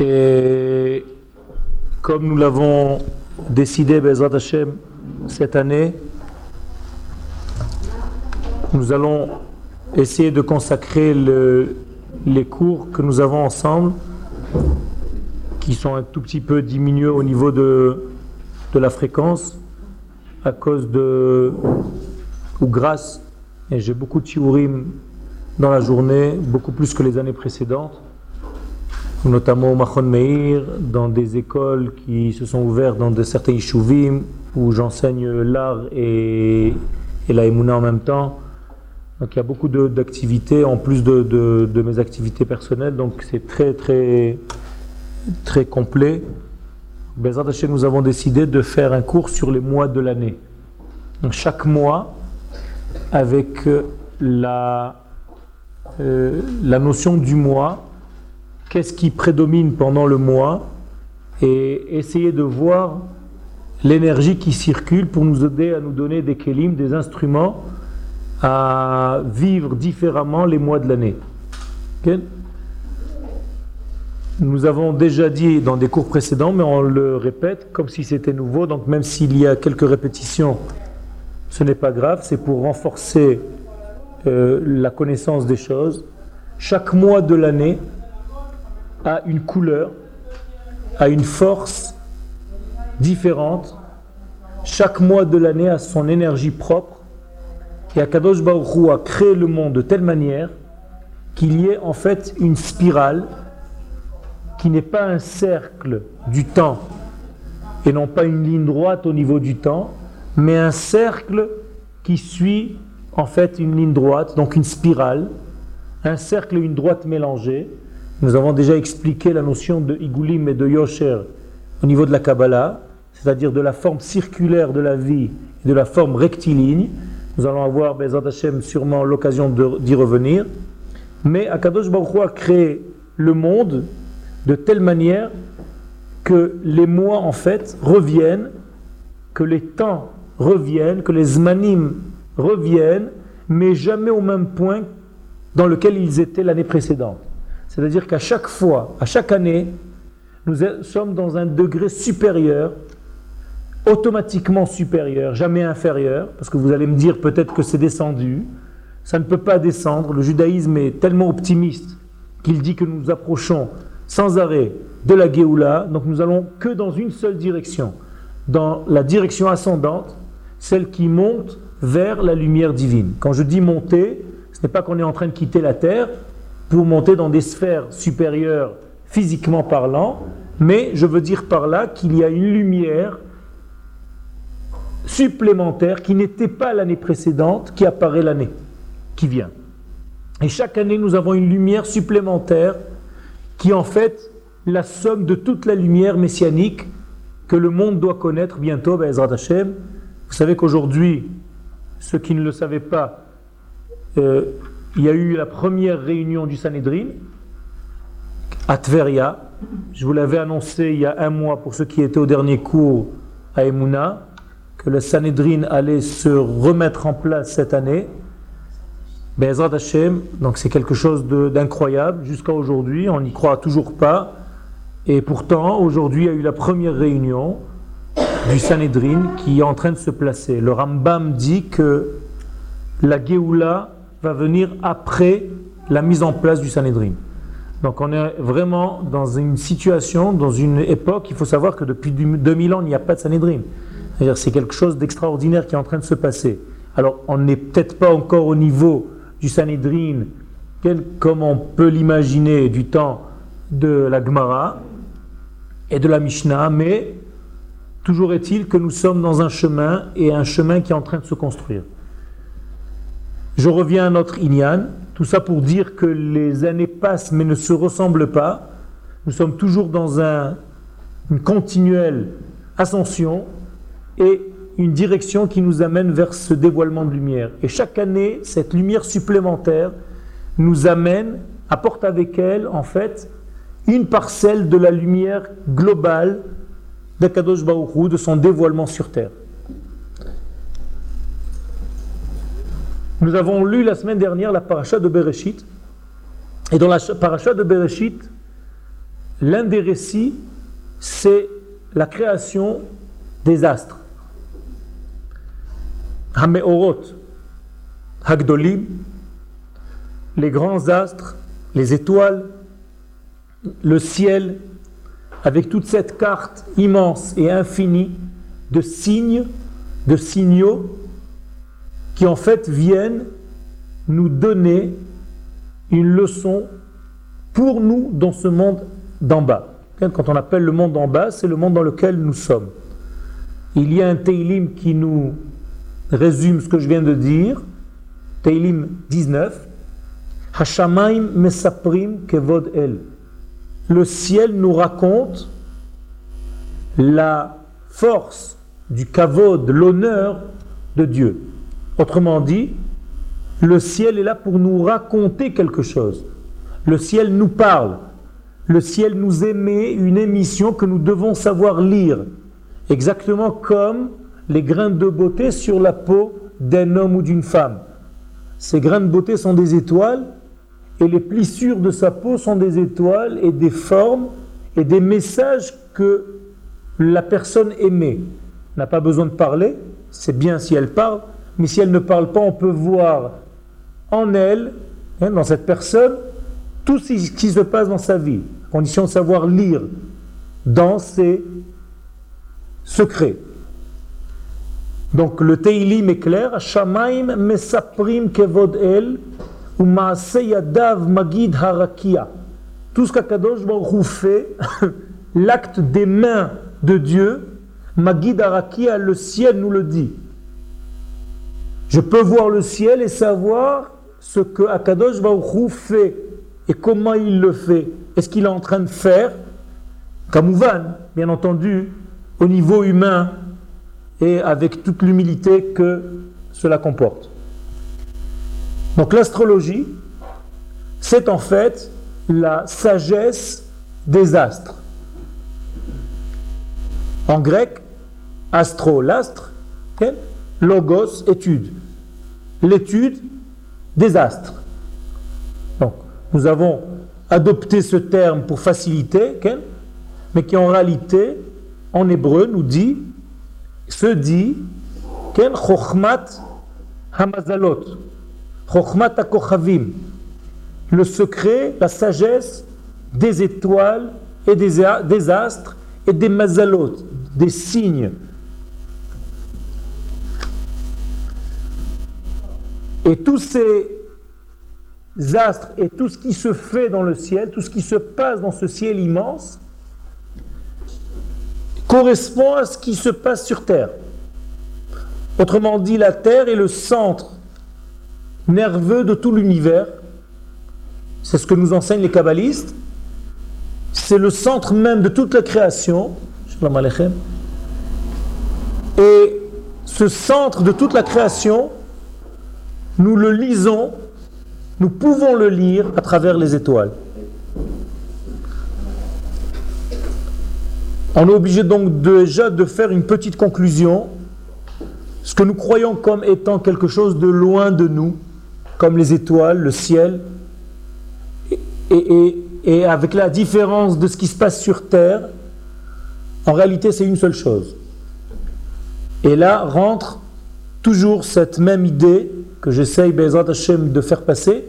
Et comme nous l'avons décidé, Bezrat Hashem, cette année, nous allons essayer de consacrer les cours que nous avons ensemble, qui sont un tout petit peu diminués au niveau de, de la fréquence, à cause de, ou grâce, et j'ai beaucoup de shiurim dans la journée, beaucoup plus que les années précédentes, notamment au Machon Meir, dans des écoles qui se sont ouvertes dans de certains yishuvim, où j'enseigne l'art et, et la émouna en même temps. Donc il y a beaucoup d'activités en plus de, mes activités personnelles, donc c'est très très très complet. nous avons décidé de faire un cours sur les mois de l'année. Donc chaque mois, avec euh, la, euh, la notion du mois, qu'est-ce qui prédomine pendant le mois, et essayer de voir l'énergie qui circule pour nous aider à nous donner des kélim, des instruments à vivre différemment les mois de l'année. Nous avons déjà dit dans des cours précédents, mais on le répète comme si c'était nouveau. Donc même s'il y a quelques répétitions, ce n'est pas grave. C'est pour renforcer euh, la connaissance des choses. Chaque mois de l'année a une couleur, a une force différente. Chaque mois de l'année a son énergie propre. Et Akadosh a créé le monde de telle manière qu'il y ait en fait une spirale qui n'est pas un cercle du temps et non pas une ligne droite au niveau du temps, mais un cercle qui suit en fait une ligne droite, donc une spirale, un cercle et une droite mélangée. Nous avons déjà expliqué la notion de Igulim et de Yosher au niveau de la Kabbalah, c'est-à-dire de la forme circulaire de la vie et de la forme rectiligne. Nous allons avoir, Bezat Hashem, sûrement l'occasion d'y revenir. Mais Akadosh Baruch Hu a créé le monde de telle manière que les mois en fait reviennent, que les temps reviennent, que les zmanim reviennent, mais jamais au même point dans lequel ils étaient l'année précédente. C'est-à-dire qu'à chaque fois, à chaque année, nous sommes dans un degré supérieur, automatiquement supérieur, jamais inférieur, parce que vous allez me dire peut-être que c'est descendu. Ça ne peut pas descendre. Le judaïsme est tellement optimiste qu'il dit que nous nous approchons sans arrêt de la Géoula, donc nous allons que dans une seule direction, dans la direction ascendante, celle qui monte vers la lumière divine. Quand je dis monter, ce n'est pas qu'on est en train de quitter la terre pour monter dans des sphères supérieures physiquement parlant, mais je veux dire par là qu'il y a une lumière supplémentaire qui n'était pas l'année précédente, qui apparaît l'année qui vient. Et chaque année, nous avons une lumière supplémentaire qui en fait la somme de toute la lumière messianique que le monde doit connaître bientôt, Bezrat Hashem. Vous savez qu'aujourd'hui, ceux qui ne le savaient pas, euh, il y a eu la première réunion du Sanhedrin à Tveria. Je vous l'avais annoncé il y a un mois pour ceux qui étaient au dernier cours à Emouna, que le Sanhedrin allait se remettre en place cette année. Bezrat Hashem, donc c'est quelque chose d'incroyable jusqu'à aujourd'hui, on n'y croit toujours pas. Et pourtant, aujourd'hui, il a eu la première réunion du Sanhedrin qui est en train de se placer. Le Rambam dit que la Géoula va venir après la mise en place du Sanhedrin. Donc on est vraiment dans une situation, dans une époque, il faut savoir que depuis 2000 ans, il n'y a pas de Sanhedrin. C'est quelque chose d'extraordinaire qui est en train de se passer. Alors on n'est peut-être pas encore au niveau du Sanhedrin, comme on peut l'imaginer du temps de la Gemara et de la Mishnah, mais toujours est-il que nous sommes dans un chemin et un chemin qui est en train de se construire. Je reviens à notre Inyan, tout ça pour dire que les années passent mais ne se ressemblent pas. Nous sommes toujours dans un, une continuelle ascension et une direction qui nous amène vers ce dévoilement de lumière. Et chaque année, cette lumière supplémentaire nous amène, apporte avec elle, en fait, une parcelle de la lumière globale d'Akadosh Baruch de son dévoilement sur terre. Nous avons lu la semaine dernière la paracha de Bereshit. Et dans la paracha de Bereshit, l'un des récits, c'est la création des astres. Hameorot, Hagdolim, les grands astres, les étoiles, le ciel, avec toute cette carte immense et infinie de signes, de signaux qui en fait viennent nous donner une leçon pour nous dans ce monde d'en bas. Quand on appelle le monde d'en bas, c'est le monde dans lequel nous sommes. Il y a un Teilim qui nous résume ce que je viens de dire. Teilim 19. Hashamaim mesaprim kevod el. Le ciel nous raconte la force du kavod, l'honneur de Dieu. Autrement dit, le ciel est là pour nous raconter quelque chose. Le ciel nous parle. Le ciel nous émet une émission que nous devons savoir lire. Exactement comme les grains de beauté sur la peau d'un homme ou d'une femme. Ces grains de beauté sont des étoiles et les plissures de sa peau sont des étoiles et des formes et des messages que la personne émet. N'a pas besoin de parler, c'est bien si elle parle, mais si elle ne parle pas, on peut voir en elle, hein, dans cette personne, tout ce qui se passe dans sa vie, condition de savoir lire dans ses secrets. Donc le Teilim est clair, Shamaim mesaprim kevod el, ou yadav magid harakia. Tout ce qu'Akadosh Baruch fait, l'acte des mains de Dieu, magid harakia, le ciel nous le dit. Je peux voir le ciel et savoir ce que Akadosh Baruch fait et comment il le fait. Est-ce qu'il est en train de faire Kamouvan, bien entendu, au niveau humain, et avec toute l'humilité que cela comporte. Donc l'astrologie, c'est en fait la sagesse des astres. En grec, astro, l'astre, logos, étude. L'étude des astres. Nous avons adopté ce terme pour faciliter, mais qui en réalité, en hébreu, nous dit se dit Chochmat Hamazalot, Chochmat Akochavim, le secret, la sagesse des étoiles et des, des astres et des mazalot, des signes. Et tous ces astres et tout ce qui se fait dans le ciel, tout ce qui se passe dans ce ciel immense, correspond à ce qui se passe sur Terre. Autrement dit, la Terre est le centre nerveux de tout l'univers. C'est ce que nous enseignent les kabbalistes. C'est le centre même de toute la création. Et ce centre de toute la création, nous le lisons, nous pouvons le lire à travers les étoiles. On est obligé donc déjà de faire une petite conclusion. Ce que nous croyons comme étant quelque chose de loin de nous, comme les étoiles, le ciel, et, avec la différence de ce qui se passe sur Terre, en réalité c'est une seule chose. Et là rentre toujours cette même idée que j'essaye de faire passer,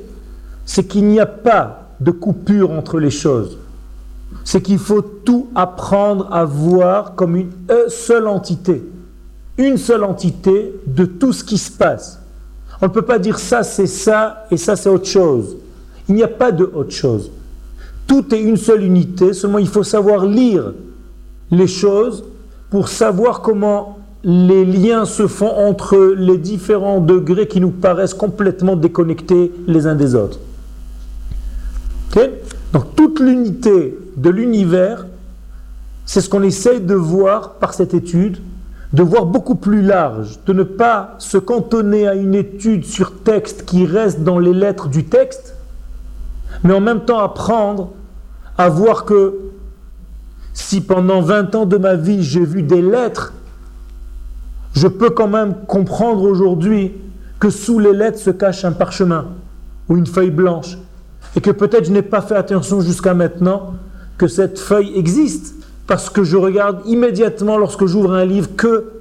c'est qu'il n'y a pas de coupure entre les choses c'est qu'il faut tout apprendre à voir comme une seule entité. Une seule entité de tout ce qui se passe. On ne peut pas dire ça c'est ça et ça c'est autre chose. Il n'y a pas de autre chose. Tout est une seule unité, seulement il faut savoir lire les choses pour savoir comment les liens se font entre les différents degrés qui nous paraissent complètement déconnectés les uns des autres. Donc toute l'unité de l'univers, c'est ce qu'on essaye de voir par cette étude, de voir beaucoup plus large, de ne pas se cantonner à une étude sur texte qui reste dans les lettres du texte, mais en même temps apprendre à voir que si pendant 20 ans de ma vie j'ai vu des lettres, je peux quand même comprendre aujourd'hui que sous les lettres se cache un parchemin ou une feuille blanche, et que peut-être je n'ai pas fait attention jusqu'à maintenant, que cette feuille existe, parce que je regarde immédiatement lorsque j'ouvre un livre que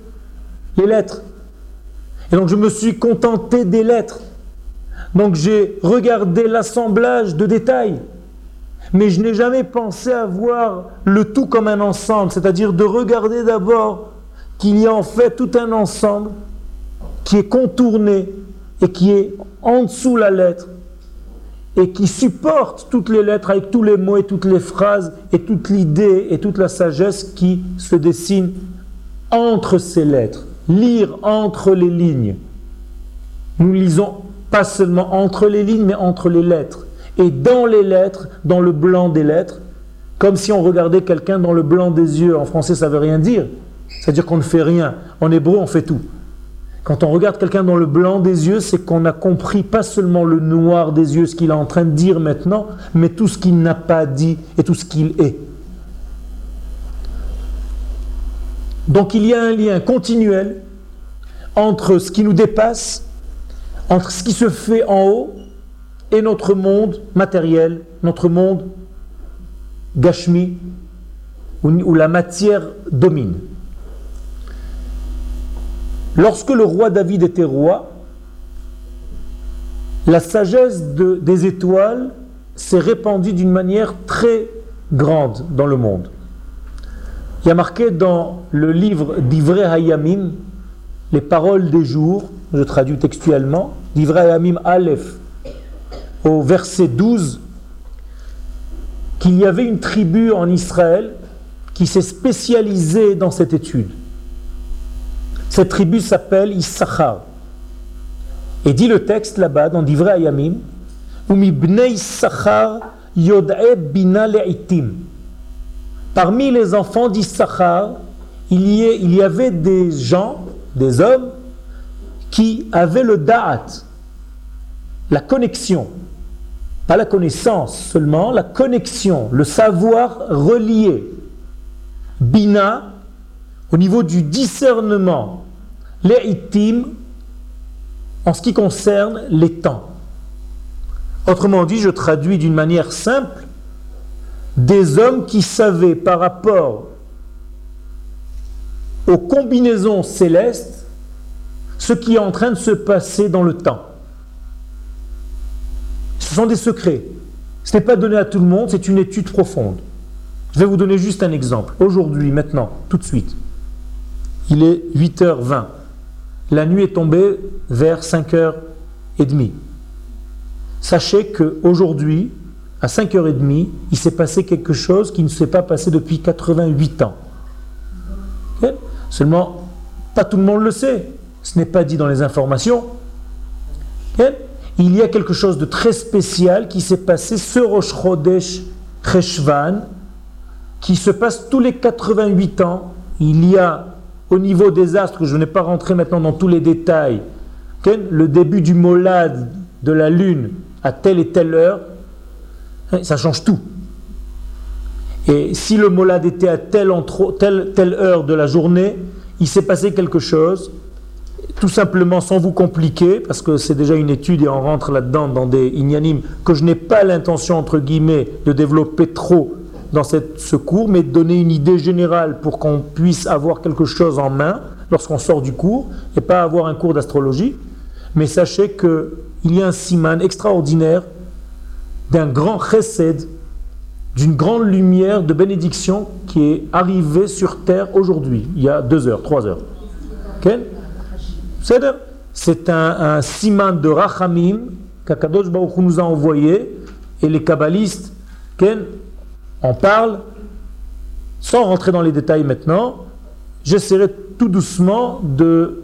les lettres. Et donc je me suis contenté des lettres. Donc j'ai regardé l'assemblage de détails. Mais je n'ai jamais pensé à voir le tout comme un ensemble, c'est-à-dire de regarder d'abord qu'il y a en fait tout un ensemble qui est contourné et qui est en dessous la lettre et qui supporte toutes les lettres avec tous les mots et toutes les phrases et toute l'idée et toute la sagesse qui se dessine entre ces lettres. Lire entre les lignes. Nous lisons pas seulement entre les lignes, mais entre les lettres. Et dans les lettres, dans le blanc des lettres, comme si on regardait quelqu'un dans le blanc des yeux. En français, ça ne veut rien dire. C'est-à-dire qu'on ne fait rien. En hébreu, on fait tout. Quand on regarde quelqu'un dans le blanc des yeux, c'est qu'on a compris pas seulement le noir des yeux, ce qu'il est en train de dire maintenant, mais tout ce qu'il n'a pas dit et tout ce qu'il est. Donc il y a un lien continuel entre ce qui nous dépasse, entre ce qui se fait en haut et notre monde matériel, notre monde gashmi, où la matière domine. Lorsque le roi David était roi, la sagesse des étoiles s'est répandue d'une manière très grande dans le monde. Il y a marqué dans le livre Hayamim, les paroles des jours, je traduis textuellement, d'Ivrei Hayamim Aleph, au verset 12, qu'il y avait une tribu en Israël qui s'est spécialisée dans cette étude. Cette tribu s'appelle Issachar. Et dit le texte là-bas, dans Divrei Ayamim, bina Parmi les enfants d'Issachar, il il y avait des gens, des hommes, qui avaient le da'at, la connexion, pas la connaissance seulement, la connexion, le savoir relié. Bina, au niveau du discernement, les en ce qui concerne les temps. Autrement dit, je traduis d'une manière simple, des hommes qui savaient par rapport aux combinaisons célestes ce qui est en train de se passer dans le temps. Ce sont des secrets. Ce n'est pas donné à tout le monde, c'est une étude profonde. Je vais vous donner juste un exemple. Aujourd'hui, maintenant, tout de suite. Il est 8h20. La nuit est tombée vers 5h30. Sachez qu'aujourd'hui, à 5h30, il s'est passé quelque chose qui ne s'est pas passé depuis 88 ans. Seulement, pas tout le monde le sait. Ce n'est pas dit dans les informations. Il y a quelque chose de très spécial qui s'est passé ce Rosh Chodesh qui se passe tous les 88 ans. Il y a au niveau des astres, je n'ai pas rentré maintenant dans tous les détails, le début du molade de la lune à telle et telle heure, hein, ça change tout. Et si le molade était à telle, telle, heure de la journée, il s'est passé quelque chose, tout simplement sans vous compliquer, parce que c'est déjà une étude et on rentre là-dedans dans des ignanimes que je n'ai pas l'intention, entre guillemets, de développer trop dans cette, ce cours, mais donner une idée générale pour qu'on puisse avoir quelque chose en main lorsqu'on sort du cours et pas avoir un cours d'astrologie. Mais sachez qu'il y a un siman extraordinaire d'un grand chesed, d'une grande lumière de bénédiction qui est arrivé sur terre aujourd'hui, il y a deux heures, trois heures. C'est un, un siman de Rachamim qu'Akadosh Baruch nous a envoyé et les kabbalistes on parle, sans rentrer dans les détails maintenant, j'essaierai tout doucement de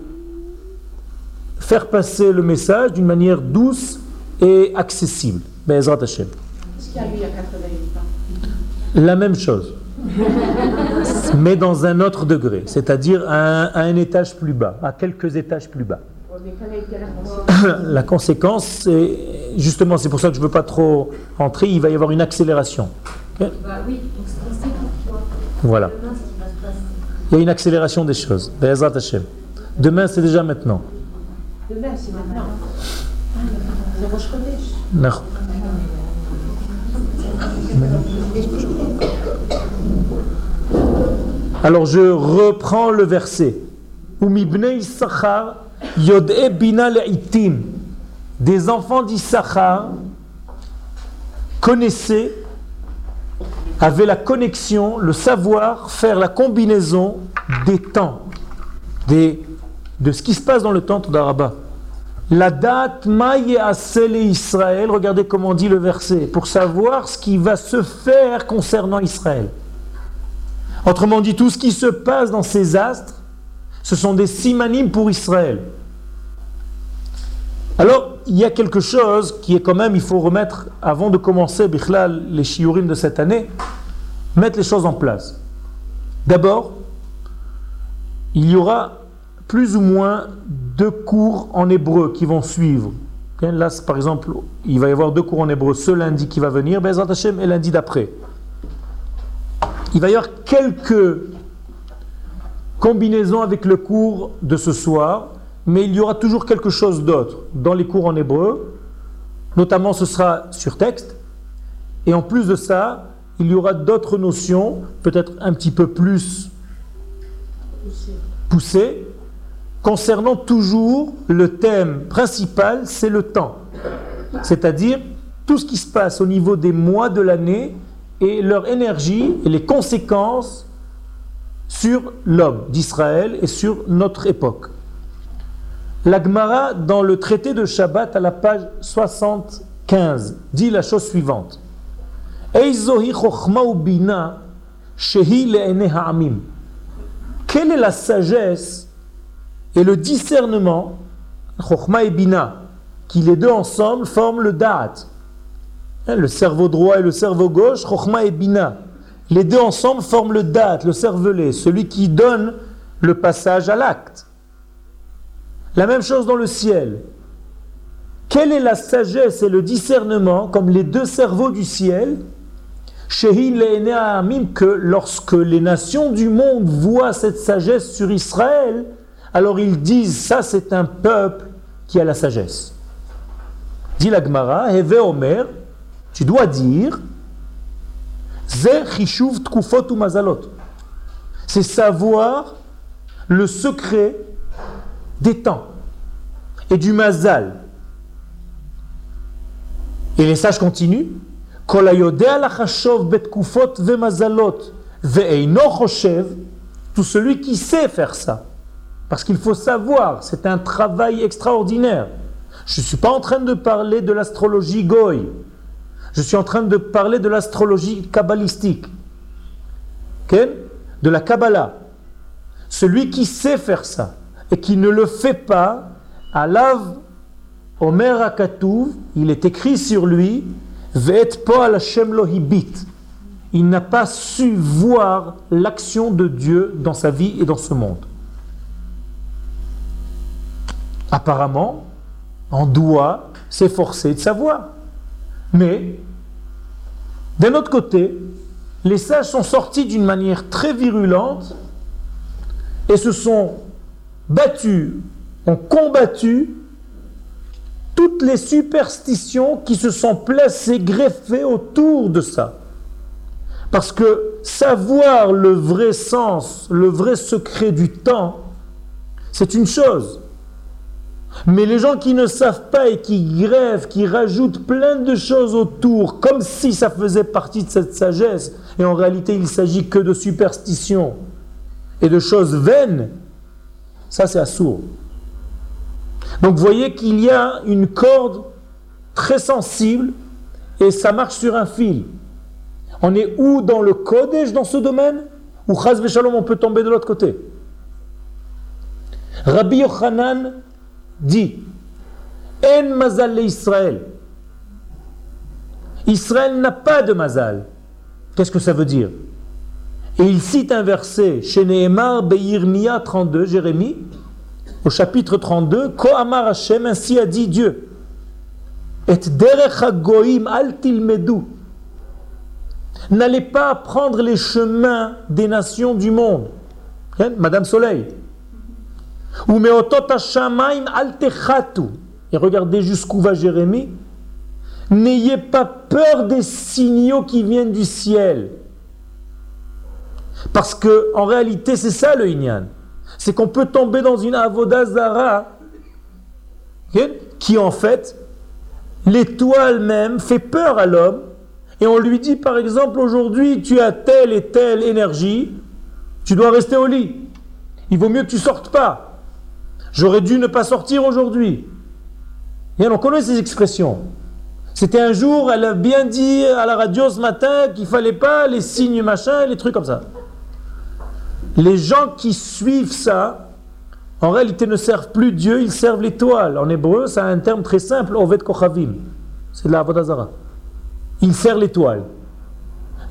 faire passer le message d'une manière douce et accessible. Bezrat Hashem. La même chose, mais dans un autre degré, c'est-à-dire à, un étage plus bas, à quelques étages plus bas. La conséquence, justement, c'est pour ça que je ne veux pas trop entrer, il va y avoir une accélération. Bah voilà. Il y a une accélération des choses. Demain, c'est déjà maintenant. Demain, c'est maintenant. C'est Alors je reprends le verset. Des enfants d'Issachar connaissaient, avaient la connexion, le savoir, faire la combinaison des temps, de ce qui se passe dans le temple d'Araba. La date Maïe et Israël, regardez comment dit le verset, pour savoir ce qui va se faire concernant Israël. Autrement dit, tout ce qui se passe dans ces astres, ce sont des simanimes pour Israël. Alors, il y a quelque chose qui est quand même, il faut remettre, avant de commencer Bichlal, les shiurim de cette année, mettre les choses en place. D'abord, il y aura plus ou moins deux cours en hébreu qui vont suivre. Là, par exemple, il va y avoir deux cours en hébreu ce lundi qui va venir, Bezrat Hashem, et lundi d'après. Il va y avoir quelques combinaisons avec le cours de ce soir, mais il y aura toujours quelque chose d'autre dans les cours en hébreu. Notamment, ce sera sur texte. Et en plus de ça, il y aura d'autres notions, peut-être un petit peu plus poussées, concernant toujours le thème principal, c'est le temps. C'est-à-dire tout ce qui se passe au niveau des mois de l'année et leur énergie et les conséquences sur l'homme d'Israël et sur notre époque. L'Agmara, dans le traité de Shabbat à la page 75, dit la chose suivante. Quelle est la sagesse et le discernement, Chokhma et qui les deux ensemble forment le Da'at? Hein, le cerveau droit et le cerveau gauche, Chokhma et. Les deux ensemble forment le Da'at, le cervelet, celui qui donne le passage à l'acte. La même chose dans le ciel. Quelle est la sagesse et le discernement, comme les deux cerveaux du ciel, que lorsque les nations du monde voient cette sagesse sur Israël, alors ils disent ça c'est un peuple qui a la sagesse. Dit la Gemara, Heve Omer, tu dois dire c'est savoir le secret des temps et du mazal. Et les sages continuent. Tout celui qui sait faire ça, parce qu'il faut savoir, c'est un travail extraordinaire. Je ne suis pas en train de parler de l'astrologie goy. Je suis en train de parler de l'astrologie kabbalistique. De la Kabbalah. Celui qui sait faire ça et qui ne le fait pas, Alav Omer Akatouv, il est écrit sur lui, Vet Poal Lohibit. Il n'a pas su voir l'action de Dieu dans sa vie et dans ce monde. Apparemment, on doit s'efforcer de savoir. Mais, d'un autre côté, les sages sont sortis d'une manière très virulente et se sont battus, ont combattu toutes les superstitions qui se sont placées, greffées autour de ça. Parce que savoir le vrai sens, le vrai secret du temps, c'est une chose. Mais les gens qui ne savent pas et qui grèvent, qui rajoutent plein de choses autour, comme si ça faisait partie de cette sagesse, et en réalité il s'agit que de superstitions et de choses vaines, ça c'est assourd. Donc vous voyez qu'il y a une corde très sensible et ça marche sur un fil. On est où dans le Kodesh dans ce domaine Ou Chaz Shalom on peut tomber de l'autre côté? Rabbi Yochanan dit En mazal Israël. Israël n'a pas de mazal. Qu'est-ce que ça veut dire? Et il cite un verset chez Nehemar Beirmia 32, Jérémie, au chapitre 32, Ko Amar Hashem, ainsi a dit Dieu. Et derech goim al tilmedu. N'allez pas prendre les chemins des nations du monde. Hein, Madame Soleil. Ou Et regardez jusqu'où va Jérémie. N'ayez pas peur des signaux qui viennent du ciel. Parce que en réalité, c'est ça le Inyan. C'est qu'on peut tomber dans une avodazara qui en fait, l'étoile même fait peur à l'homme. Et on lui dit par exemple aujourd'hui, tu as telle et telle énergie, tu dois rester au lit. Il vaut mieux que tu sortes pas. J'aurais dû ne pas sortir aujourd'hui. Et on connaît ces expressions. C'était un jour, elle a bien dit à la radio ce matin qu'il fallait pas les signes machin, les trucs comme ça. Les gens qui suivent ça, en réalité ne servent plus Dieu, ils servent l'étoile. En hébreu, c'est un terme très simple, Oved Kochavim. C'est de la Avodazara. Il sert l'étoile.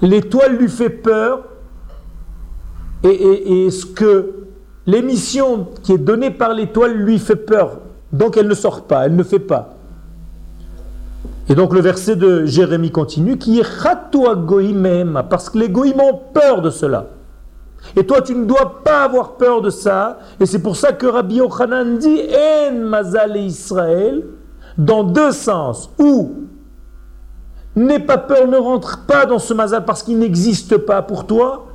L'étoile lui fait peur. Et, ce que l'émission qui est donnée par l'étoile lui fait peur. Donc elle ne sort pas, elle ne fait pas. Et donc le verset de Jérémie continue, qui est Goïmem, parce que les Goïm ont peur de cela. Et toi, tu ne dois pas avoir peur de ça. Et c'est pour ça que Rabbi Yochanan dit En Mazal Israël, dans deux sens. Ou n'aie pas peur, ne rentre pas dans ce Mazal parce qu'il n'existe pas pour toi.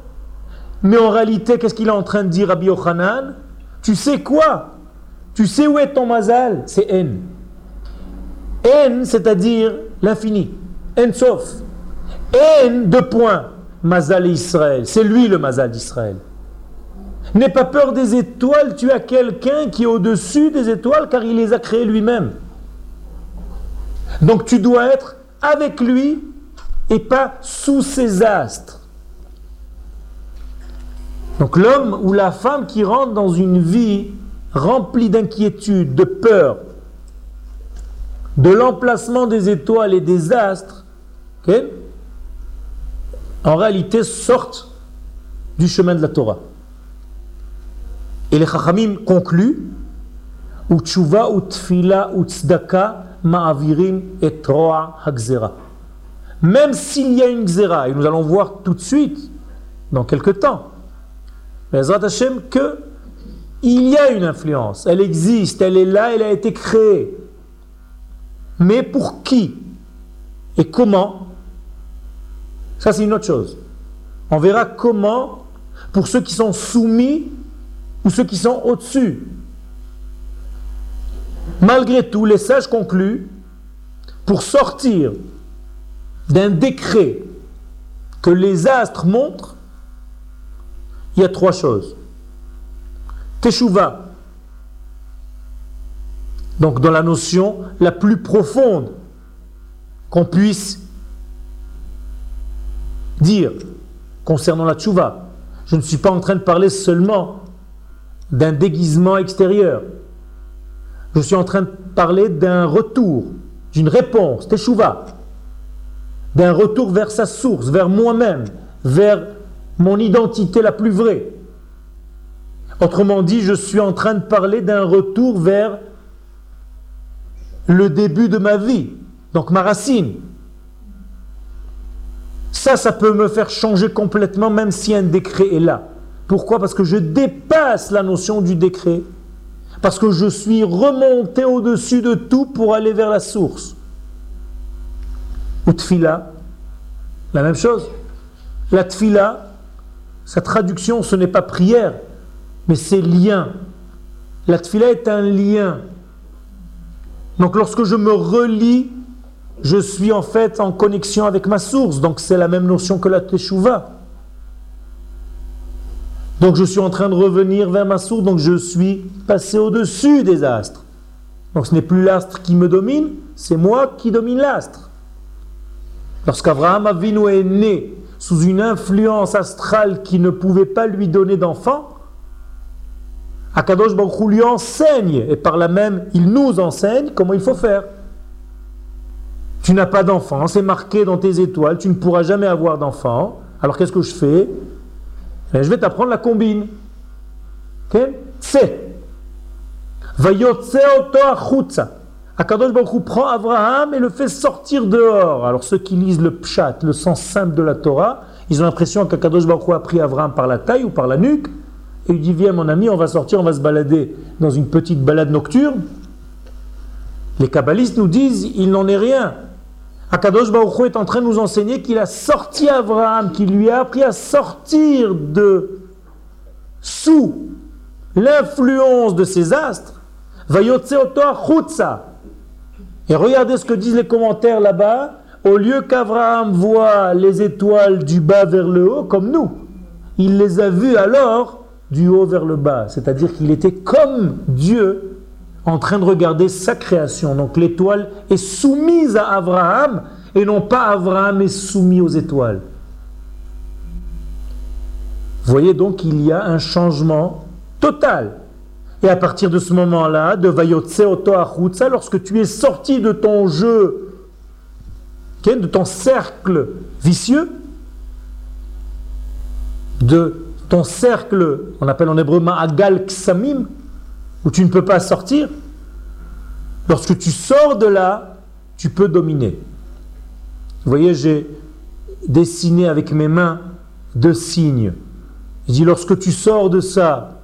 Mais en réalité, qu'est-ce qu'il est en train de dire Rabbi Yochanan? Tu sais quoi? Tu sais où est ton Mazal? C'est En. En, c'est-à-dire l'infini. En sauf. En, deux points. Mazal Israël. C'est lui le Mazal d'Israël. N'aie pas peur des étoiles, tu as quelqu'un qui est au-dessus des étoiles car il les a créées lui-même. Donc tu dois être avec lui et pas sous ses astres. Donc l'homme ou la femme qui rentre dans une vie remplie d'inquiétude, de peur, de l'emplacement des étoiles et des astres, en réalité sortent du chemin de la Torah. Et les Chachamim concluent Utshuva utfila utzdaka ma'avirim et hagzera. Même s'il y a une gzera, et nous allons voir tout de suite, dans quelques temps, Bezrat Hashem, que il y a une influence, elle existe, elle est là, elle a été créée. Mais pour qui? Et comment? Ça, c'est une autre chose. On verra comment, pour ceux qui sont soumis ou ceux qui sont au-dessus. Malgré tout, les sages concluent, pour sortir d'un décret que les astres montrent, il y a trois choses. Teshuvah, donc dans la notion la plus profonde qu'on puisse dire concernant la tchouva. Je ne suis pas en train de parler seulement d'un déguisement extérieur. Je suis en train de parler d'un retour, d'une réponse, teshuva, d'un retour vers sa source, vers moi-même, vers mon identité la plus vraie. Autrement dit, je suis en train de parler d'un retour vers le début de ma vie, donc ma racine. Ça, ça peut me faire changer complètement, même si un décret est là. Pourquoi? Parce que je dépasse la notion du décret. Parce que je suis remonté au-dessus de tout pour aller vers la source. Ou tfila, la même chose. La tfila, sa traduction, ce n'est pas prière, mais c'est lien. La tfila est un lien donc lorsque je me relie, je suis en fait en connexion avec ma source. Donc c'est la même notion que la teshuva. Donc je suis en train de revenir vers ma source, donc je suis passé au-dessus des astres. Donc ce n'est plus l'astre qui me domine, c'est moi qui domine l'astre. Lorsqu'Abraham Avinu est né sous une influence astrale qui ne pouvait pas lui donner d'enfant, Akadosh Baruch lui enseigne, et par là même, il nous enseigne comment il faut faire. Tu n'as pas d'enfant, c'est marqué dans tes étoiles, tu ne pourras jamais avoir d'enfant. Alors qu'est-ce que je fais? Eh, Je vais t'apprendre la combine. Ok? C'est. Akadosh Baruch prend Abraham et le fait sortir dehors. Alors ceux qui lisent le pshat, le sens simple de la Torah, ils ont l'impression qu'Akadosh Baruch a pris Abraham par la taille ou par la nuque et il dit Viens, mon ami, on va sortir, on va se balader dans une petite balade nocturne. Les kabbalistes nous disent Il n'en est rien. Akadosh Baruch est en train de nous enseigner qu'il a sorti Abraham, qu'il lui a appris à sortir de sous l'influence de ces astres. Et regardez ce que disent les commentaires là-bas. Au lieu qu'Abraham voit les étoiles du bas vers le haut, comme nous, il les a vues alors du haut vers le bas. C'est-à-dire qu'il était comme Dieu en train de regarder sa création. Donc l'étoile est soumise à Abraham et non pas Abraham est soumis aux étoiles. Vous voyez donc qu'il y a un changement total. Et à partir de ce moment-là, de Vayotse lorsque tu es sorti de ton jeu, de ton cercle vicieux, de ton cercle, on appelle en hébreu Ma'agal Ksamim, où tu ne peux pas sortir, lorsque tu sors de là, tu peux dominer. Vous voyez, j'ai dessiné avec mes mains deux signes. Je dis, lorsque tu sors de ça,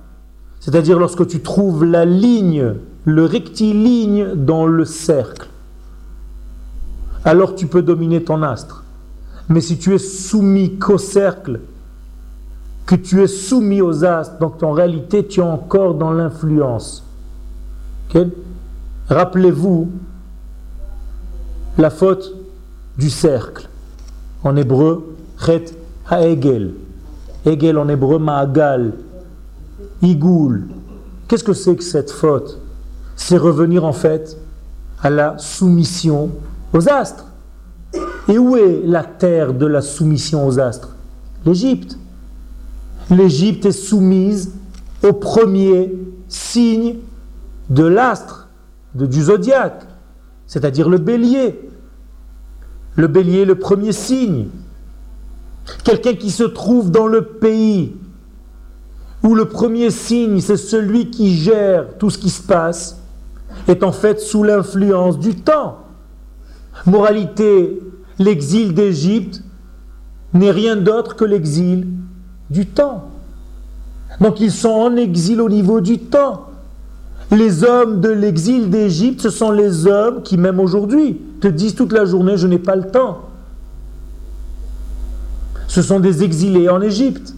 c'est-à-dire lorsque tu trouves la ligne, le rectiligne dans le cercle, alors tu peux dominer ton astre. Mais si tu es soumis qu'au cercle, que tu es soumis aux astres, donc en réalité tu es encore dans l'influence. Rappelez-vous la faute du cercle. En hébreu, chet ha'egel. Egel en hébreu, ma'agal. Igoul. Qu'est-ce que c'est que cette faute? C'est revenir en fait à la soumission aux astres. Et où est la terre de la soumission aux astres? L'Égypte l'Égypte est soumise au premier signe de l'astre, du zodiaque, c'est-à-dire le bélier. Le bélier le premier signe. Quelqu'un qui se trouve dans le pays où le premier signe, c'est celui qui gère tout ce qui se passe, est en fait sous l'influence du temps. Moralité, l'exil d'Égypte n'est rien d'autre que l'exil du temps. Donc ils sont en exil au niveau du temps. Les hommes de l'exil d'Égypte, ce sont les hommes qui, même aujourd'hui, te disent toute la journée, je n'ai pas le temps. Ce sont des exilés en Égypte.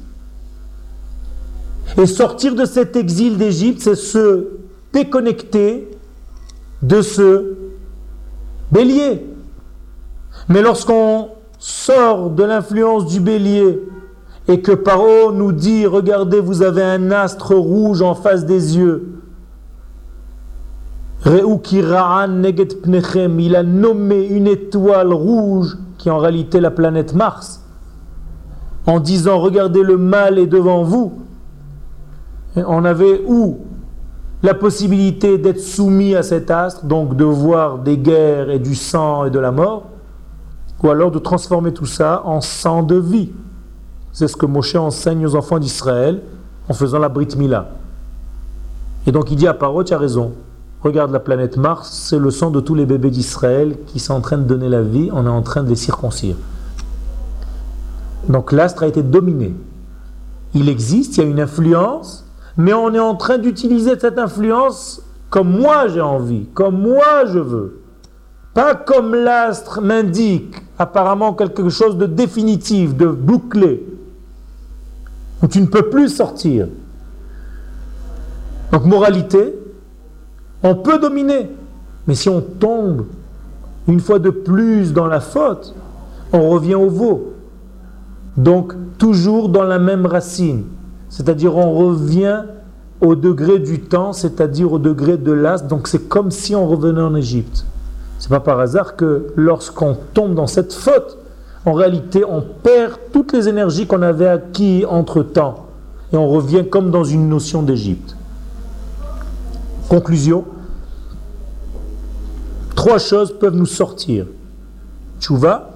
Et sortir de cet exil d'Égypte, c'est se déconnecter de ce bélier. Mais lorsqu'on sort de l'influence du bélier et que Paro nous dit, regardez, vous avez un astre rouge en face des yeux. Il a nommé une étoile rouge qui est en réalité la planète Mars, en disant, regardez, le mal est devant vous. on avait où la possibilité d'être soumis à cet astre, donc de voir des guerres et du sang et de la mort, ou alors de transformer tout ça en sang de vie. C'est ce que Moshe enseigne aux enfants d'Israël en faisant la Brit Mila. Et donc il dit à Paro, tu as raison. Regarde la planète Mars, c'est le sang de tous les bébés d'Israël qui sont en train de donner la vie, on est en train de les circoncire. Donc l'astre a été dominé. Il existe, il y a une influence, mais on est en train d'utiliser cette influence comme moi j'ai envie, comme moi je veux. Pas comme l'astre m'indique apparemment quelque chose de définitif, de bouclé où tu ne peux plus sortir. Donc moralité, on peut dominer, mais si on tombe une fois de plus dans la faute, on revient au veau. Donc toujours dans la même racine, c'est-à-dire on revient au degré du temps, c'est-à-dire au degré de l'as. Donc c'est comme si on revenait en Égypte. C'est pas par hasard que lorsqu'on tombe dans cette faute, en réalité, on perd toutes les énergies qu'on avait acquises entre-temps. Et on revient comme dans une notion d'Égypte. Conclusion. Trois choses peuvent nous sortir. Tchouva.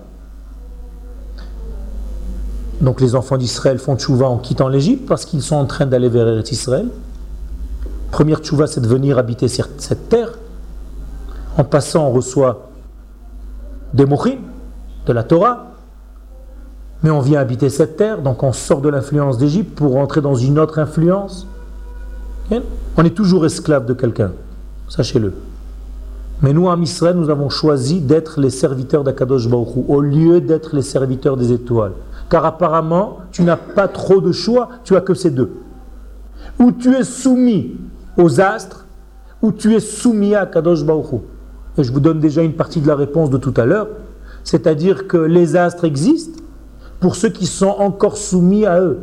Donc les enfants d'Israël font tchouva en quittant l'Égypte parce qu'ils sont en train d'aller vers Israël. Première tchouva, c'est de venir habiter cette terre. En passant, on reçoit des mochim, de la Torah, mais on vient habiter cette terre, donc on sort de l'influence d'Égypte pour rentrer dans une autre influence. On est toujours esclave de quelqu'un, sachez-le. Mais nous, en Israël, nous avons choisi d'être les serviteurs d'Akadosh au lieu d'être les serviteurs des étoiles. Car apparemment, tu n'as pas trop de choix, tu as que ces deux. Ou tu es soumis aux astres, ou tu es soumis à Akadosh Et je vous donne déjà une partie de la réponse de tout à l'heure, c'est-à-dire que les astres existent pour ceux qui sont encore soumis à eux.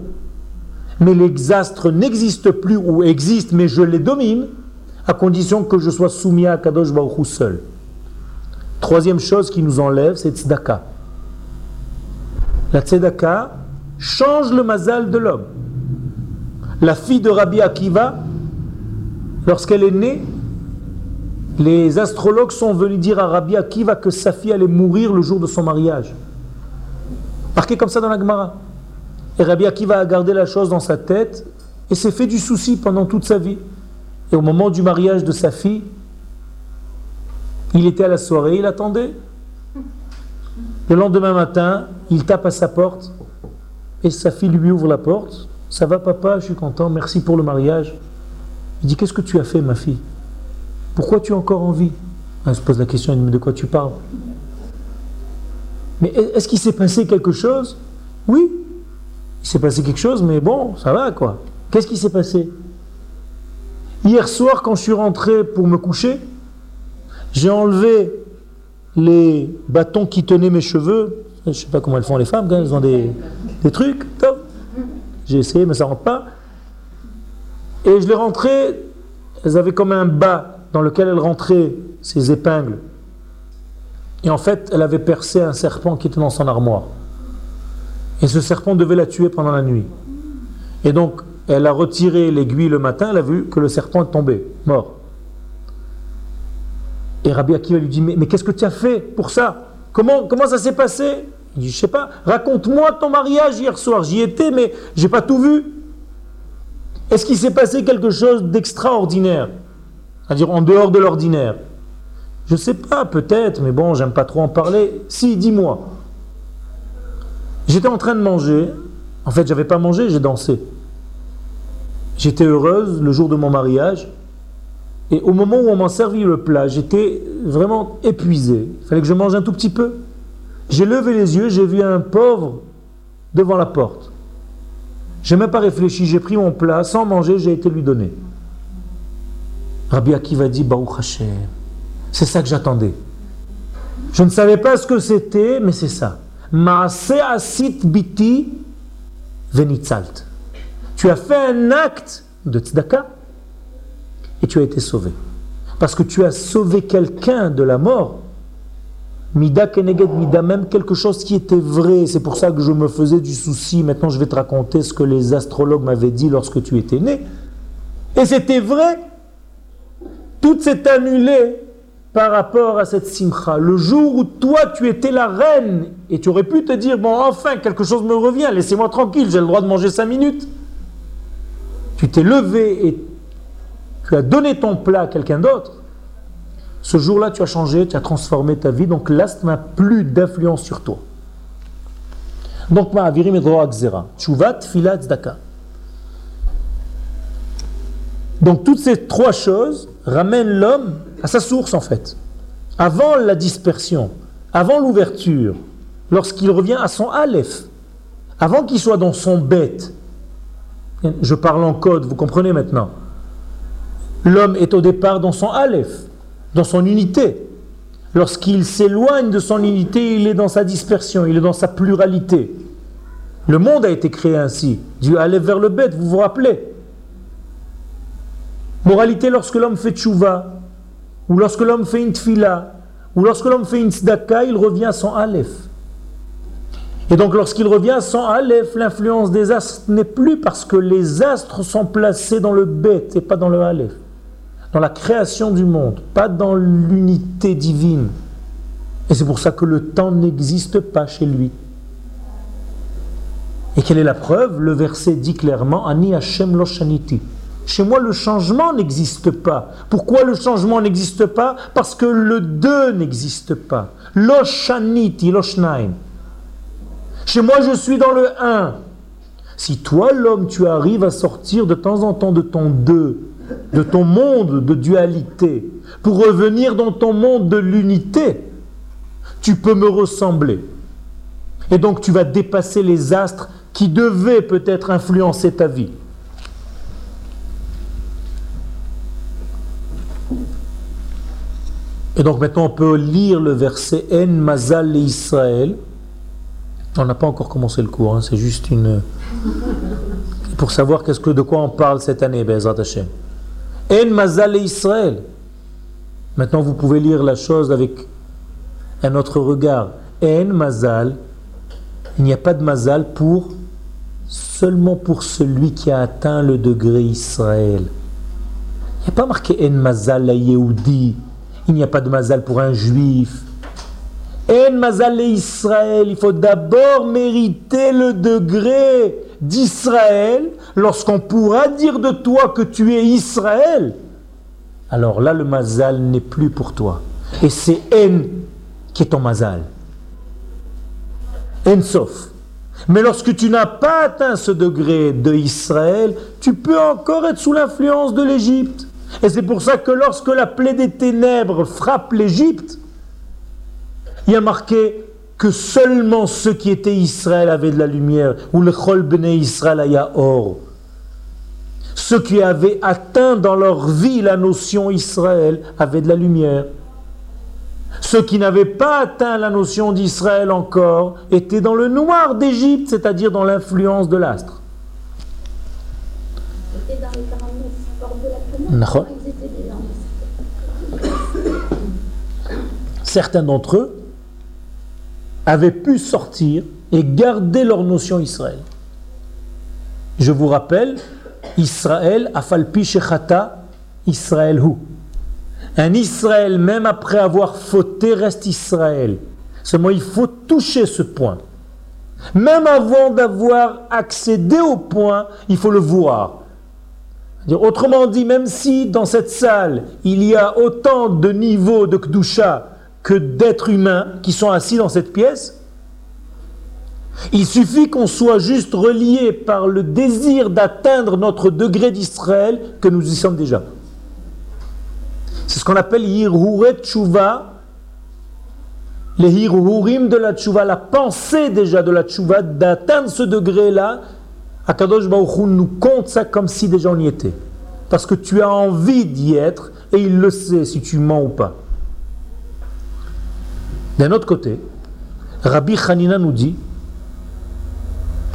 Mais les astres n'existent plus ou existent, mais je les domine à condition que je sois soumis à Kadosh Baruch seul. Troisième chose qui nous enlève, c'est tzedaka. La tzedaka change le mazal de l'homme. La fille de Rabbi Akiva, lorsqu'elle est née, les astrologues sont venus dire à Rabbi Akiva que sa fille allait mourir le jour de son mariage. Marqué comme ça dans la Gemara. Et Rabbi Akiva a gardé la chose dans sa tête et s'est fait du souci pendant toute sa vie. Et au moment du mariage de sa fille, il était à la soirée, il attendait. Le lendemain matin, il tape à sa porte et sa fille lui ouvre la porte. Ça va papa, je suis content, merci pour le mariage. Il dit, qu'est-ce que tu as fait ma fille? Pourquoi tu es encore en vie? Elle se pose la question, de quoi tu parles? Mais est-ce qu'il s'est passé quelque chose? Oui, il s'est passé quelque chose, mais bon, ça va quoi. Qu'est-ce qui s'est passé? Hier soir, quand je suis rentré pour me coucher, j'ai enlevé les bâtons qui tenaient mes cheveux. Je ne sais pas comment elles font les femmes, elles ont des, trucs. J'ai essayé, mais ça ne rentre pas. Et je les rentré, elles avaient comme un bas dans lequel elles rentraient ces épingles. Et en fait, elle avait percé un serpent qui était dans son armoire. Et ce serpent devait la tuer pendant la nuit. Et donc, elle a retiré l'aiguille le matin, elle a vu que le serpent est tombé, mort. Et Rabbi Akiva lui dit, mais, qu'est-ce que tu as fait pour ça? Comment, comment ça s'est passé? Il dit, je sais pas, raconte-moi ton mariage hier soir, j'y étais, mais j'ai pas tout vu. Est-ce qu'il s'est passé quelque chose d'extraordinaire? C'est-à-dire en dehors de l'ordinaire Je sais pas, peut-être, mais bon, j'aime pas trop en parler. Si, dis-moi. J'étais en train de manger. En fait, j'avais pas mangé, j'ai dansé. J'étais heureuse le jour de mon mariage. Et au moment où on m'a servi le plat, j'étais vraiment épuisé. Il fallait que je mange un tout petit peu. J'ai levé les yeux, j'ai vu un pauvre devant la porte. Je n'ai même pas réfléchi, j'ai pris mon plat, sans manger, j'ai été lui donner. Rabbi Akiva dit, Baruch Hashem. C'est ça que j'attendais. Je ne savais pas ce que c'était, mais c'est ça. Asit biti venitzalt. Tu as fait un acte de tzedaka et tu as été sauvé. Parce que tu as sauvé quelqu'un de la mort. Mida keneged mida, même quelque chose qui était vrai. C'est pour ça que je me faisais du souci. Maintenant, je vais te raconter ce que les astrologues m'avaient dit lorsque tu étais né. Et c'était vrai. Tout s'est annulé par rapport à cette simcha. Le jour où toi, tu étais la reine et tu aurais pu te dire, bon, enfin, quelque chose me revient, laissez-moi tranquille, j'ai le droit de manger cinq minutes tu t'es levé et tu as donné ton plat à quelqu'un d'autre, ce jour-là, tu as changé, tu as transformé ta vie, donc l'ast n'a plus d'influence sur toi. Donc, gzera. Chuvat, filat, daka. Donc, toutes ces trois choses ramènent l'homme à sa source, en fait. Avant la dispersion, avant l'ouverture, lorsqu'il revient à son aleph, avant qu'il soit dans son bête, je parle en code, vous comprenez maintenant. L'homme est au départ dans son aleph, dans son unité. Lorsqu'il s'éloigne de son unité, il est dans sa dispersion, il est dans sa pluralité. Le monde a été créé ainsi, du aleph vers le bête, vous vous rappelez. Moralité, lorsque l'homme fait tchouva, ou lorsque l'homme fait une tfila, ou lorsque l'homme fait une tzedaka, il revient son aleph. Et donc lorsqu'il revient sans Aleph, l'influence des astres n'est plus parce que les astres sont placés dans le bête et pas dans le Aleph. Dans la création du monde, pas dans l'unité divine. Et c'est pour ça que le temps n'existe pas chez lui. Et quelle est la preuve? Le verset dit clairement Ani Hashem Loshaniti. Chez moi, le changement n'existe pas. Pourquoi le changement n'existe pas? Parce que le 2 n'existe pas. Loshaniti, Loshnaim. Chez moi, je suis dans le 1. Si toi, l'homme, tu arrives à sortir de temps en temps de ton 2 de ton monde de dualité pour revenir dans ton monde de l'unité, tu peux me ressembler. Et donc tu vas dépasser les astres qui devaient peut-être influencer ta vie. Et donc maintenant on peut lire le verset En Mazal Israël. On n'a pas encore commencé le cours, hein, c'est juste une. pour savoir de quoi on parle cette année, Bezrat Hashem. En Mazal Israël. Maintenant vous pouvez lire la chose avec un autre regard. En Mazal, il n'y a pas de Mazal pour seulement pour celui qui a atteint le degré Israël. Il n'y a pas marqué En Mazal la Yehudi il n'y a pas de mazal pour un juif. En mazal Israël, il faut d'abord mériter le degré d'Israël lorsqu'on pourra dire de toi que tu es Israël. Alors là, le mazal n'est plus pour toi. Et c'est En qui est ton mazal. En sauf. Mais lorsque tu n'as pas atteint ce degré de Israël, tu peux encore être sous l'influence de l'Égypte. Et c'est pour ça que lorsque la plaie des ténèbres frappe l'Égypte, il y a marqué que seulement ceux qui étaient Israël avaient de la lumière, ou le Chol Israël aya or. Ceux qui avaient atteint dans leur vie la notion Israël avaient de la lumière. Ceux qui n'avaient pas atteint la notion d'Israël encore étaient dans le noir d'Égypte, c'est-à-dire dans l'influence de l'astre. Certains d'entre eux avaient pu sortir et garder leur notion Israël. Je vous rappelle, Israël, afalpi shechata, Israël hu. Un Israël, même après avoir fauté, reste Israël. Seulement, il faut toucher ce point. Même avant d'avoir accédé au point, il faut le voir. Autrement dit, même si dans cette salle, il y a autant de niveaux de Kdusha que d'êtres humains qui sont assis dans cette pièce, il suffit qu'on soit juste relié par le désir d'atteindre notre degré d'Israël que nous y sommes déjà. C'est ce qu'on appelle Yirhuret Tshuva, les Yirhurim de la Tshuva, la pensée déjà de la Tshuva, d'atteindre ce degré-là Akadosh Baruch nous compte ça comme si déjà on y était. Parce que tu as envie d'y être et il le sait si tu mens ou pas. D'un autre côté, Rabbi Hanina nous dit,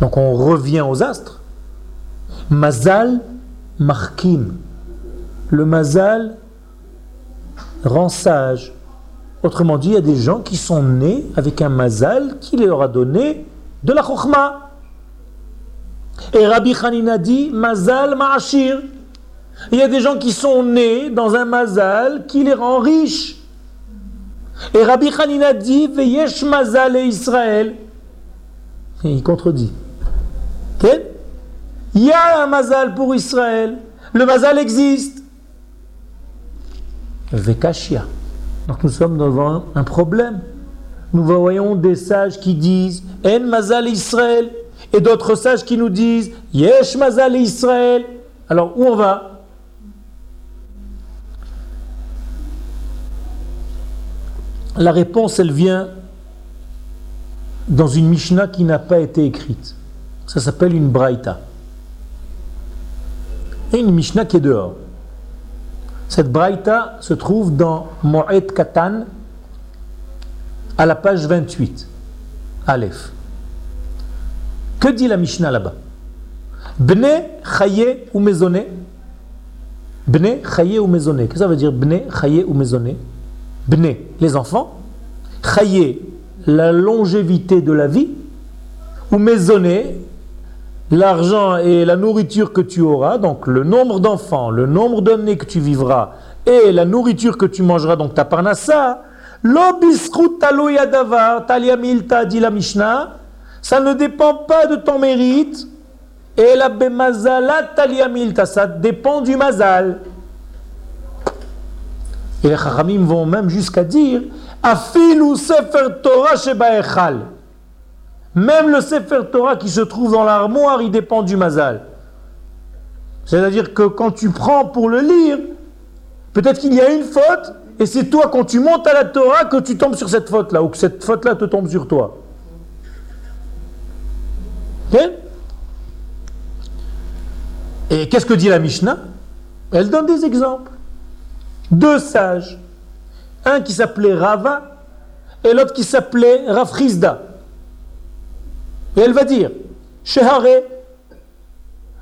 donc on revient aux astres, Mazal Markim. Le Mazal rend sage. Autrement dit, il y a des gens qui sont nés avec un Mazal qui leur a donné de la Chokhmah. Et Rabbi Hanina dit Mazal Ma'ashir. Il y a des gens qui sont nés dans un Mazal qui les rend riches. Et Rabbi Hanina dit Veyesh Mazal et Israël. Et il contredit. Il y a un Mazal pour Israël. Le Mazal existe. Vekashia. Donc nous sommes devant un problème. Nous voyons des sages qui disent En Mazal Israël et d'autres sages qui nous disent Yesh Mazal Israël. Alors où on va? La réponse, elle vient dans une Mishnah qui n'a pas été écrite. Ça s'appelle une Braïta. Et une Mishnah qui est dehors. Cette Braïta se trouve dans Moed Katan, à la page 28. Aleph. Que dit la Mishnah là-bas? Bne chaye ou maisonné Bne chaye ou maisonné Qu'est-ce que ça veut dire Bne chaye ou maisonné Bne, les enfants? Chaye, la longévité de la vie? Ou maisonné, l'argent et la nourriture que tu auras, donc le nombre d'enfants, le nombre d'années que tu vivras et la nourriture que tu mangeras, donc ta parnassa? Lo bisrut talo yadavar, taliamilta, dit la Mishnah ça ne dépend pas de ton mérite. Et la taliamilta, ça dépend du mazal. Et les chachamim vont même jusqu'à dire Afilu sefer Torah shebaechal. Même le sefer Torah qui se trouve dans l'armoire, il dépend du mazal. C'est-à-dire que quand tu prends pour le lire, peut-être qu'il y a une faute, et c'est toi, quand tu montes à la Torah, que tu tombes sur cette faute-là, ou que cette faute-là te tombe sur toi. Et qu'est-ce que dit la Mishnah? Elle donne des exemples. Deux sages. Un qui s'appelait Rava et l'autre qui s'appelait Rafrizda. Et elle va dire, Shehare,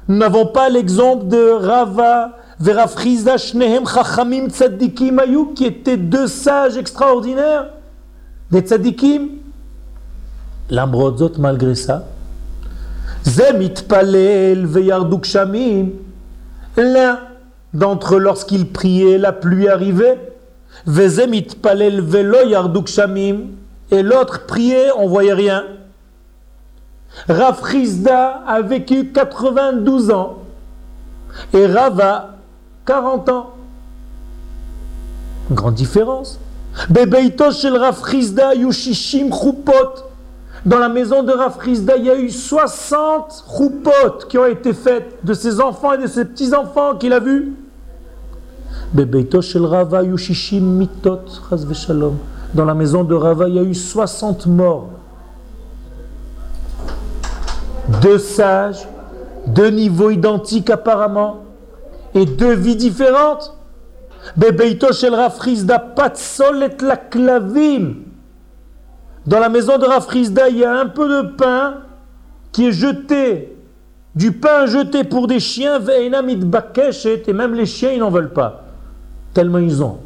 nous n'avons pas l'exemple de Rava Verafrizda Shnehem Chachamim Tzadikim Ayou, qui étaient deux sages extraordinaires, des Tzadikim. L'Ambrozot, malgré ça, Zemit Palel Veyarduk Shamim, l'un d'entre eux, lorsqu'il priait, la pluie arrivait, Vezemit Palel Velo Yarduk Shamim, et l'autre priait, on voyait rien. Rafrizda a vécu 92 ans et Rava 40 ans. Grande différence. Bebeito shel Rafrizda yushishim chupot. Dans la maison de Rafrizda, il y a eu 60 chupot qui ont été faites de ses enfants et de ses petits-enfants qu'il a vus. Dans la maison de Rava, il y a eu 60 morts deux sages, deux niveaux identiques apparemment, et deux vies différentes. Bebeito shel Rafrizda patsol et la clavim. Dans la maison de Rafrizda, il y a un peu de pain qui est jeté, du pain jeté pour des chiens, et même les chiens, ils n'en veulent pas, tellement ils ont.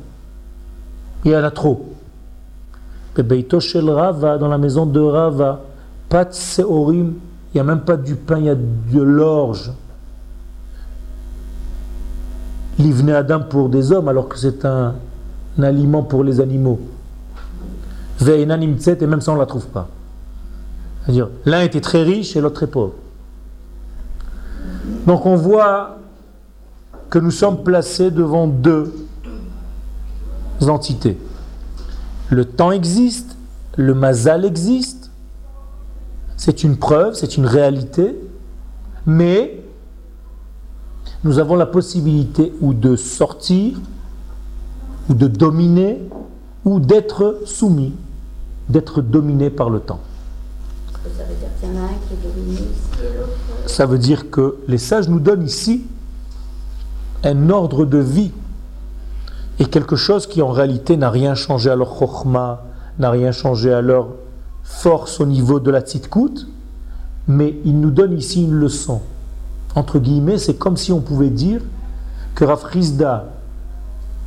Il y en a trop. Dans la maison de Rava, pat seorim, il n'y a même pas du pain, il y a de l'orge. L'ivne Adam pour des hommes alors que c'est un, aliment pour les animaux. Et même ça on ne la trouve pas. C'est-à-dire, l'un était très riche et l'autre très pauvre. Donc on voit que nous sommes placés devant deux entités. Le temps existe, le mazal existe, c'est une preuve, c'est une réalité, mais nous avons la possibilité ou de sortir, ou de dominer, ou d'être soumis, d'être dominé par le temps. Ça veut dire qu'il y en a un qui est dominé Ça veut dire que les sages nous donnent ici un ordre de vie et quelque chose qui en réalité n'a rien changé à leur chokma, n'a rien changé à leur force au niveau de la tzitkout, mais il nous donne ici une leçon. Entre guillemets, c'est comme si on pouvait dire que Rafrizda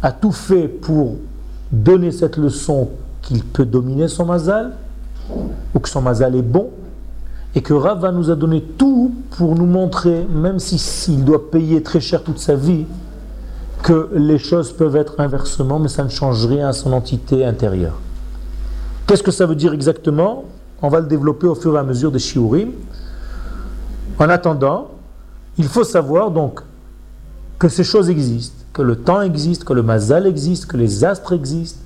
a tout fait pour donner cette leçon qu'il peut dominer son mazal, ou que son mazal est bon, et que Rava nous a donné tout pour nous montrer, même s'il doit payer très cher toute sa vie, que les choses peuvent être inversement, mais ça ne change rien à son entité intérieure. Qu'est-ce que ça veut dire exactement? On va le développer au fur et à mesure des shiurim. En attendant, il faut savoir donc que ces choses existent, que le temps existe, que le mazal existe, que les astres existent,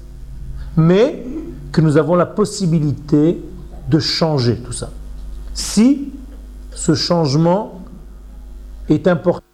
mais que nous avons la possibilité de changer tout ça. Si ce changement est important,